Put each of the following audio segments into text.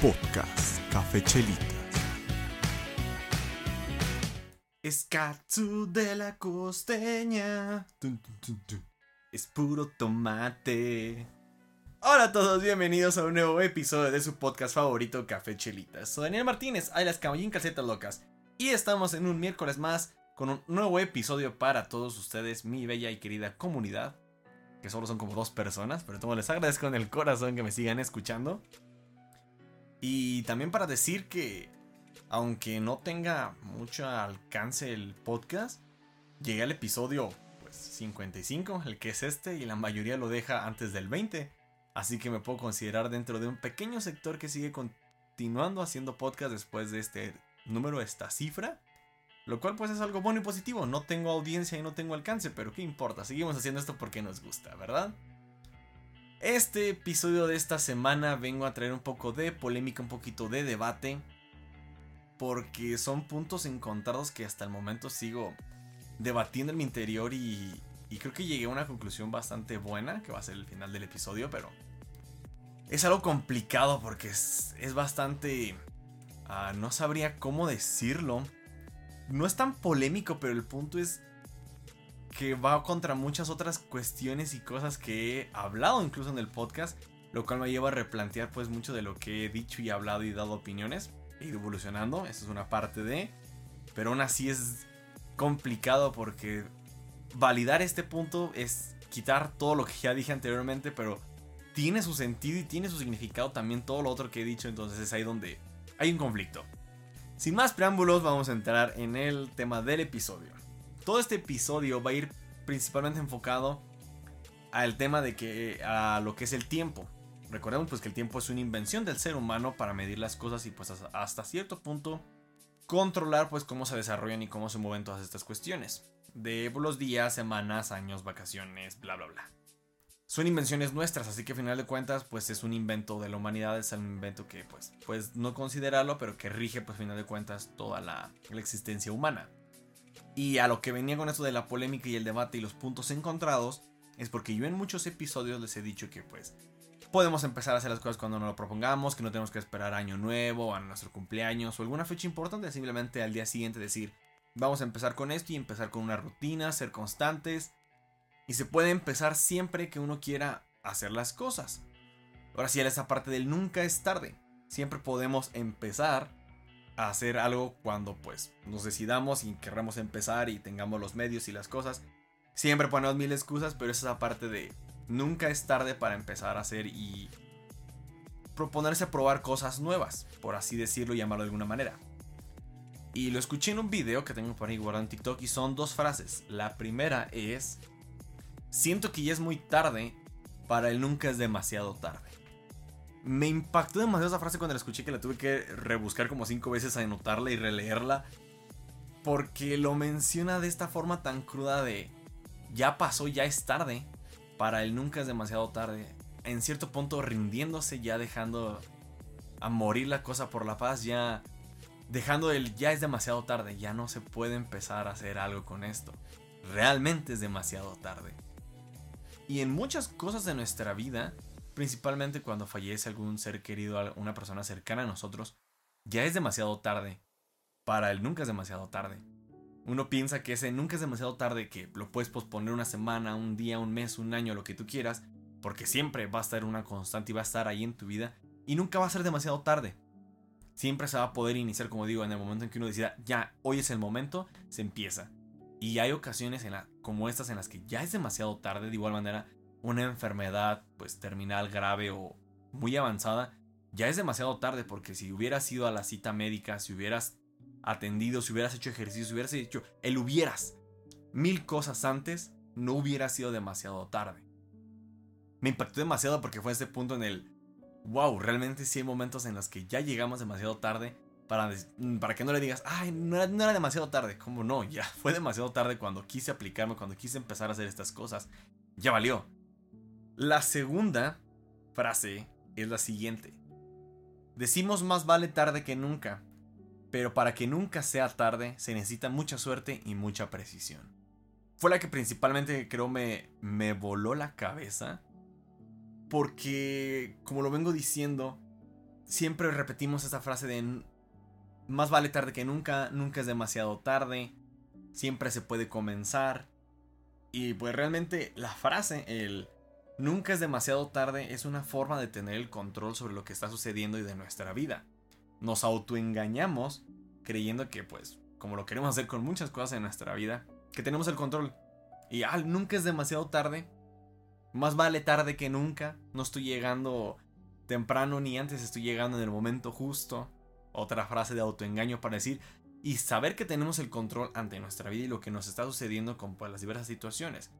Podcast Café Chelitas. Es katsu de la costeña. Tun. Es puro tomate. Hola a todos, bienvenidos a un nuevo episodio de su podcast favorito Café Chelitas. Soy Daniel Martínez, las caballín calcetas locas. Y estamos en un miércoles más con un nuevo episodio para todos ustedes, mi bella y querida comunidad. Que solo son como dos personas, pero todo les agradezco en el corazón que me sigan escuchando. Y también para decir que, aunque no tenga mucho alcance el podcast, llegué al episodio pues, 55, el que es este, y la mayoría lo deja antes del 20. Así que me puedo considerar dentro de un pequeño sector que sigue continuando haciendo podcast después de este número, esta cifra. Lo cual pues es algo bueno y positivo. No tengo audiencia y no tengo alcance, pero ¿qué importa? Seguimos haciendo esto porque nos gusta, ¿verdad? Este episodio de esta semana vengo a traer un poco de polémica, un poquito de debate. Porque son puntos encontrados que hasta el momento sigo debatiendo en mi interior y, creo que llegué a una conclusión bastante buena, que va a ser el final del episodio, pero es algo complicado porque es, bastante... Uh, no sabría cómo decirlo. No es tan polémico, pero el punto es que va contra muchas otras cuestiones y cosas que he hablado incluso en el podcast, lo cual me lleva a replantear pues mucho de lo que he dicho y hablado y dado opiniones. He ido evolucionando, eso es una parte de... Pero aún así es complicado porque validar este punto es quitar todo lo que ya dije anteriormente, pero tiene su sentido y tiene su significado también todo lo otro que he dicho, entonces es ahí donde hay un conflicto. Sin más preámbulos, vamos a entrar en el tema del episodio. Todo este episodio va a ir principalmente enfocado al tema de que a lo que es el tiempo. Recordemos pues que el tiempo es una invención del ser humano para medir las cosas y pues hasta cierto punto controlar pues cómo se desarrollan y cómo se mueven todas estas cuestiones. De los días, semanas, años, vacaciones, bla bla bla. Son invenciones nuestras, así que a final de cuentas pues es un invento de la humanidad, es un invento que pues, pues no considerarlo, pero que rige pues final de cuentas toda la existencia humana. Y a lo que venía con esto de la polémica y el debate y los puntos encontrados, es porque yo en muchos episodios les he dicho que pues podemos empezar a hacer las cosas cuando nos lo propongamos, que no tenemos que esperar año nuevo, a nuestro cumpleaños o alguna fecha importante, simplemente al día siguiente decir, vamos a empezar con esto y empezar con una rutina, ser constantes. Y se puede empezar siempre que uno quiera hacer las cosas. Ahora sí, esa parte del nunca es tarde. Siempre podemos empezar hacer algo cuando pues nos decidamos y querramos empezar y tengamos los medios y las cosas. Siempre ponemos mil excusas, pero esa parte de nunca es tarde para empezar a hacer y proponerse a probar cosas nuevas, por así decirlo y llamarlo de alguna manera. Y lo escuché en un video que tengo por ahí guardado en TikTok y son dos frases. La primera es, siento que ya es muy tarde para el nunca es demasiado tarde. Me impactó demasiado esa frase cuando la escuché que la tuve que rebuscar como cinco veces a anotarla y releerla. Porque lo menciona de esta forma tan cruda de ya pasó, ya es tarde. Para el nunca es demasiado tarde. En cierto punto rindiéndose, ya dejando a morir la cosa por la paz, ya dejando el ya es demasiado tarde, ya no se puede empezar a hacer algo con esto. Realmente es demasiado tarde. Y en muchas cosas de nuestra vida, principalmente cuando fallece algún ser querido, una persona cercana a nosotros, ya es demasiado tarde. Para él nunca es demasiado tarde. Uno piensa que ese nunca es demasiado tarde, que lo puedes posponer una semana, un día, un mes, un año, lo que tú quieras, porque siempre va a estar una constante y va a estar ahí en tu vida, y nunca va a ser demasiado tarde. Siempre se va a poder iniciar, como digo, en el momento en que uno decida, ya, hoy es el momento, se empieza. Y hay ocasiones en la, como estas en las que ya es demasiado tarde, de igual manera, una enfermedad pues terminal grave o muy avanzada, ya es demasiado tarde porque si hubieras ido a la cita médica, si hubieras atendido, si hubieras hecho ejercicio, si hubieras hecho el hubieras mil cosas antes, no hubiera sido demasiado tarde. Me impactó demasiado porque fue ese punto en el, wow, realmente sí hay momentos en los que ya llegamos demasiado tarde para, para que no le digas, ay, no era, no era demasiado tarde. Como no, ya fue demasiado tarde cuando quise aplicarme, cuando quise empezar a hacer estas cosas. Ya valió. La segunda frase es la siguiente. Decimos más vale tarde que nunca, pero para que nunca sea tarde se necesita mucha suerte y mucha precisión. Fue la que principalmente creo me, me voló la cabeza, porque como lo vengo diciendo, siempre repetimos esta frase de más vale tarde que nunca, nunca es demasiado tarde, siempre se puede comenzar. Y pues realmente la frase, el nunca es demasiado tarde, es una forma de tener el control sobre lo que está sucediendo y de nuestra vida. Nos autoengañamos creyendo que pues, como lo queremos hacer con muchas cosas en nuestra vida, que tenemos el control. Y ah, nunca es demasiado tarde. Más vale tarde que nunca. No estoy llegando temprano ni antes, estoy llegando en el momento justo. Otra frase de autoengaño para decir y saber que tenemos el control ante nuestra vida y lo que nos está sucediendo con pues, las diversas situaciones.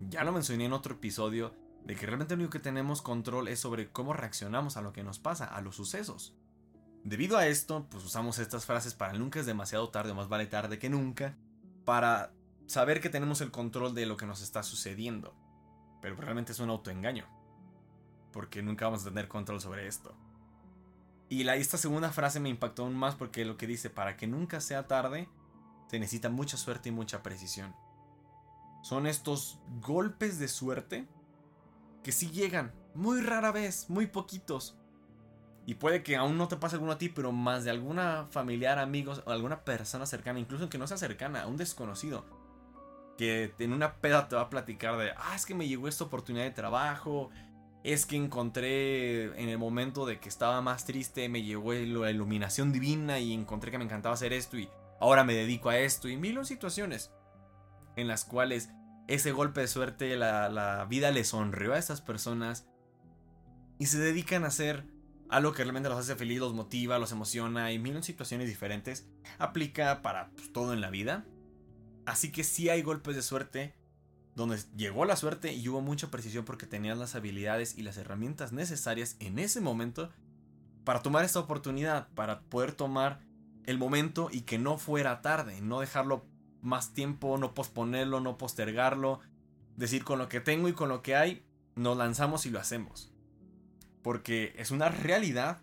Ya lo mencioné en otro episodio de que realmente lo único que tenemos control es sobre cómo reaccionamos a lo que nos pasa, a los sucesos. Debido a esto, pues usamos estas frases para nunca es demasiado tarde, más vale tarde que nunca, para saber que tenemos el control de lo que nos está sucediendo. Pero realmente es un autoengaño. Porque nunca vamos a tener control sobre esto. Y la, esta segunda frase me impactó aún más porque lo que dice, para que nunca sea tarde, se necesita mucha suerte y mucha precisión. Son estos golpes de suerte que sí llegan, muy rara vez, muy poquitos. Y puede que aún no te pase alguno a ti, pero más de alguna familiar, amigos o alguna persona cercana, incluso que no sea cercana, a un desconocido, que en una peda te va a platicar de, ah, es que me llegó esta oportunidad de trabajo, es que encontré en el momento de que estaba más triste, me llegó la iluminación divina y encontré que me encantaba hacer esto y ahora me dedico a esto y mil situaciones en las cuales ese golpe de suerte, la, la vida le sonrió a estas personas y se dedican a hacer algo que realmente los hace feliz, los motiva, los emociona y mil situaciones diferentes. Aplica para pues, todo en la vida. Así que sí hay golpes de suerte donde llegó la suerte y hubo mucha precisión porque tenías las habilidades y las herramientas necesarias en ese momento para tomar esta oportunidad, para poder tomar el momento y que no fuera tarde, no dejarlo más tiempo, no posponerlo, no postergarlo, decir con lo que tengo y con lo que hay, nos lanzamos y lo hacemos. Porque es una realidad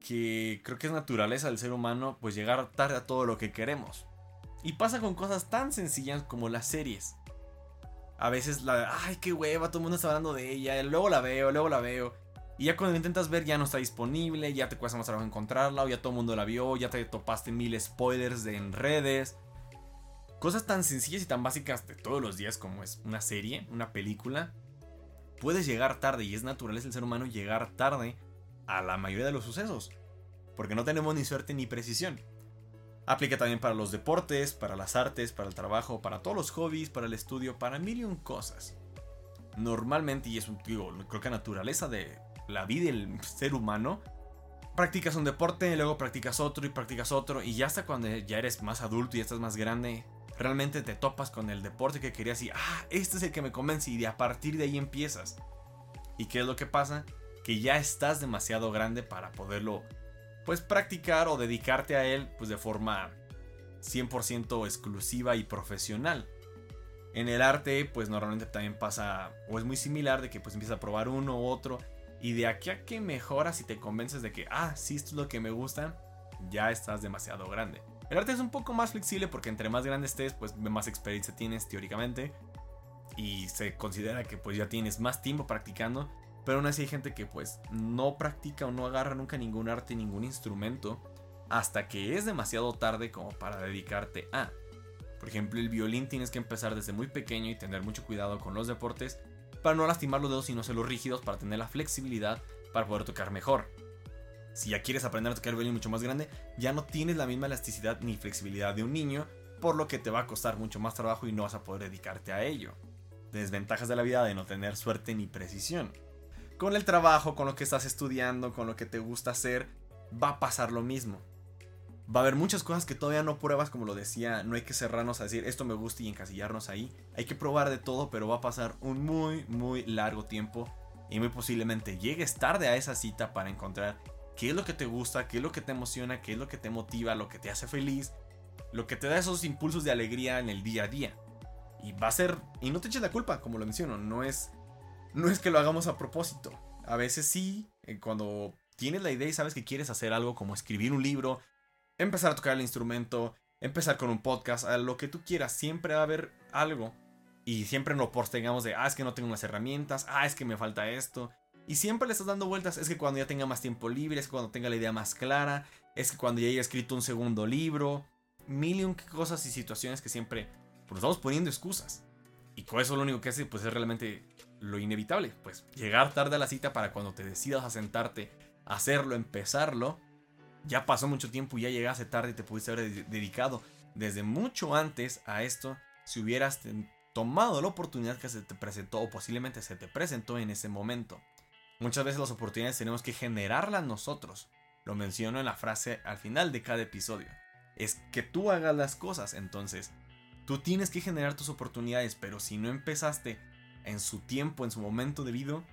que creo que es naturaleza del ser humano, pues llegar tarde a todo lo que queremos. Y pasa con cosas tan sencillas como las series a veces la, ay, qué hueva, todo el mundo está hablando de ella, luego la veo, luego la veo. Y ya cuando intentas ver ya no está disponible, ya te cuesta más trabajo encontrarla, o ya todo el mundo la vio, ya te topaste mil spoilers en redes. Cosas tan sencillas y tan básicas de todos los días como es una serie, una película. Puedes llegar tarde y es natural es el ser humano llegar tarde a la mayoría de los sucesos. Porque no tenemos ni suerte ni precisión. Aplica también para los deportes, para las artes, para el trabajo, para todos los hobbies, para el estudio, para mil y un cosas. Normalmente, y es un, digo, creo que naturaleza de la vida del ser humano, practicas un deporte, luego practicas otro y practicas otro, y ya hasta cuando ya eres más adulto y estás más grande, realmente te topas con el deporte que querías y, ah, este es el que me convence, y de a partir de ahí empiezas. ¿Y qué es lo que pasa? Que ya estás demasiado grande para poderlo pues practicar o dedicarte a él pues de forma 100% exclusiva y profesional. En el arte pues normalmente también pasa o es muy similar de que pues empiezas a probar uno u otro y de aquí a que mejoras y te convences de que ah, sí, esto es lo que me gusta, ya estás demasiado grande. El arte es un poco más flexible porque entre más grande estés pues más experiencia tienes teóricamente y se considera que pues ya tienes más tiempo practicando pero aún así hay gente que pues no practica o no agarra nunca ningún arte, ningún instrumento, hasta que es demasiado tarde como para dedicarte a. Por ejemplo, el violín tienes que empezar desde muy pequeño y tener mucho cuidado con los deportes para no lastimar los dedos y no hacerlos rígidos para tener la flexibilidad para poder tocar mejor. Si ya quieres aprender a tocar el violín mucho más grande, ya no tienes la misma elasticidad ni flexibilidad de un niño, por lo que te va a costar mucho más trabajo y no vas a poder dedicarte a ello. Desventajas de la vida de no tener suerte ni precisión con el trabajo, con lo que estás estudiando, con lo que te gusta hacer, va a pasar lo mismo. Va a haber muchas cosas que todavía no pruebas, como lo decía, no hay que cerrarnos a decir esto me gusta y encasillarnos ahí. Hay que probar de todo, pero va a pasar un muy, muy largo tiempo y muy posiblemente llegues tarde a esa cita para encontrar qué es lo que te gusta, qué es lo que te emociona, qué es lo que te motiva, lo que te hace feliz, lo que te da esos impulsos de alegría en el día a día. Y va a ser, y no te eches la culpa, como lo menciono, no es no es que lo hagamos a propósito. A veces sí, eh, cuando tienes la idea y sabes que quieres hacer algo como escribir un libro, empezar a tocar el instrumento, empezar con un podcast, a lo que tú quieras, siempre va a haber algo. Y siempre no tengamos de, ah, es que no tengo las herramientas, ah, es que me falta esto. Y siempre le estás dando vueltas. Es que cuando ya tenga más tiempo libre, es que cuando tenga la idea más clara, es que cuando ya haya escrito un segundo libro. Mil y cosas y situaciones que siempre pues, estamos poniendo excusas. Y con eso lo único que hace pues es realmente lo inevitable. Pues llegar tarde a la cita para cuando te decidas a sentarte, hacerlo, empezarlo. Ya pasó mucho tiempo y ya llegaste tarde y te pudiste haber dedicado desde mucho antes a esto. Si hubieras tomado la oportunidad que se te presentó o posiblemente se te presentó en ese momento. Muchas veces las oportunidades tenemos que generarlas nosotros. Lo menciono en la frase al final de cada episodio. Es que tú hagas las cosas, entonces tú tienes que generar tus oportunidades, pero si no empezaste en su tiempo, en su momento debido,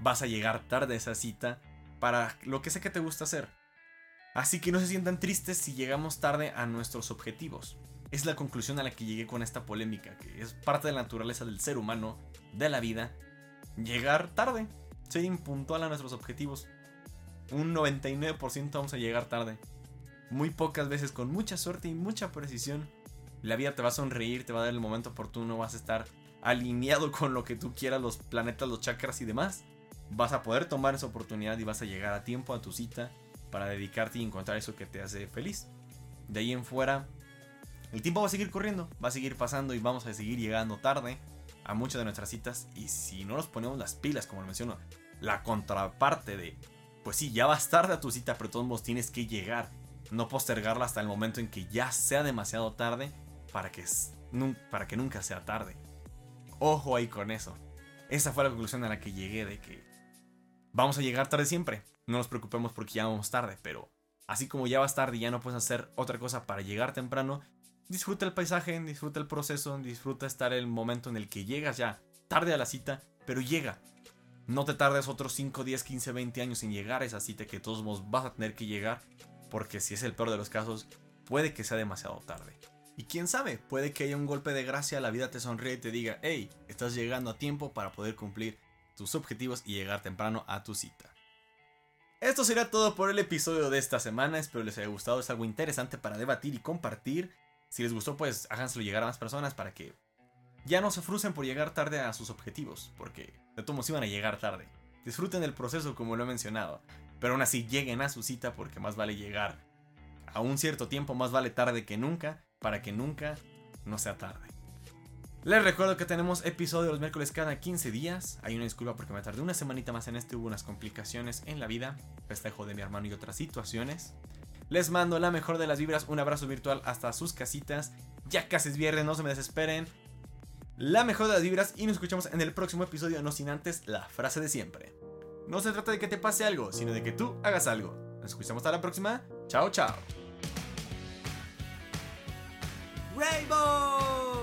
vas a llegar tarde a esa cita para lo que sé que te gusta hacer. Así que no se sientan tristes si llegamos tarde a nuestros objetivos. Es la conclusión a la que llegué con esta polémica, que es parte de la naturaleza del ser humano, de la vida, llegar tarde ser impuntual a nuestros objetivos. Un 99% vamos a llegar tarde. Muy pocas veces, con mucha suerte y mucha precisión, la vida te va a sonreír, te va a dar el momento oportuno, vas a estar alineado con lo que tú quieras, los planetas, los chakras y demás. Vas a poder tomar esa oportunidad y vas a llegar a tiempo a tu cita para dedicarte y encontrar eso que te hace feliz. De ahí en fuera, el tiempo va a seguir corriendo, va a seguir pasando y vamos a seguir llegando tarde a muchas de nuestras citas y si no nos ponemos las pilas, como lo menciono, la contraparte de, pues sí, ya vas tarde a tu cita, pero todos modos tienes que llegar, no postergarla hasta el momento en que ya sea demasiado tarde para que, para que nunca sea tarde. Ojo ahí con eso. Esa fue la conclusión a la que llegué de que vamos a llegar tarde siempre. No nos preocupemos porque ya vamos tarde, pero así como ya vas tarde y ya no puedes hacer otra cosa para llegar temprano, Disfruta el paisaje, disfruta el proceso, disfruta estar el momento en el que llegas ya tarde a la cita, pero llega. No te tardes otros 5, 10, 15, 20 años en llegar a esa cita que todos vos vas a tener que llegar, porque si es el peor de los casos, puede que sea demasiado tarde. Y quién sabe, puede que haya un golpe de gracia, la vida te sonríe y te diga, hey, estás llegando a tiempo para poder cumplir tus objetivos y llegar temprano a tu cita. Esto será todo por el episodio de esta semana, espero les haya gustado, es algo interesante para debatir y compartir. Si les gustó, pues háganselo llegar a más personas para que ya no se frustren por llegar tarde a sus objetivos, porque de todos modos iban a llegar tarde. Disfruten el proceso como lo he mencionado, pero aún así lleguen a su cita porque más vale llegar a un cierto tiempo, más vale tarde que nunca, para que nunca no sea tarde. Les recuerdo que tenemos episodio los miércoles cada 15 días. Hay una disculpa porque me tardé una semanita más en este, hubo unas complicaciones en la vida, festejo de mi hermano y otras situaciones. Les mando la mejor de las vibras, un abrazo virtual hasta sus casitas. Ya casi es viernes, no se me desesperen. La mejor de las vibras y nos escuchamos en el próximo episodio, no sin antes la frase de siempre. No se trata de que te pase algo, sino de que tú hagas algo. Nos escuchamos hasta la próxima. Chao, chao. Rainbow.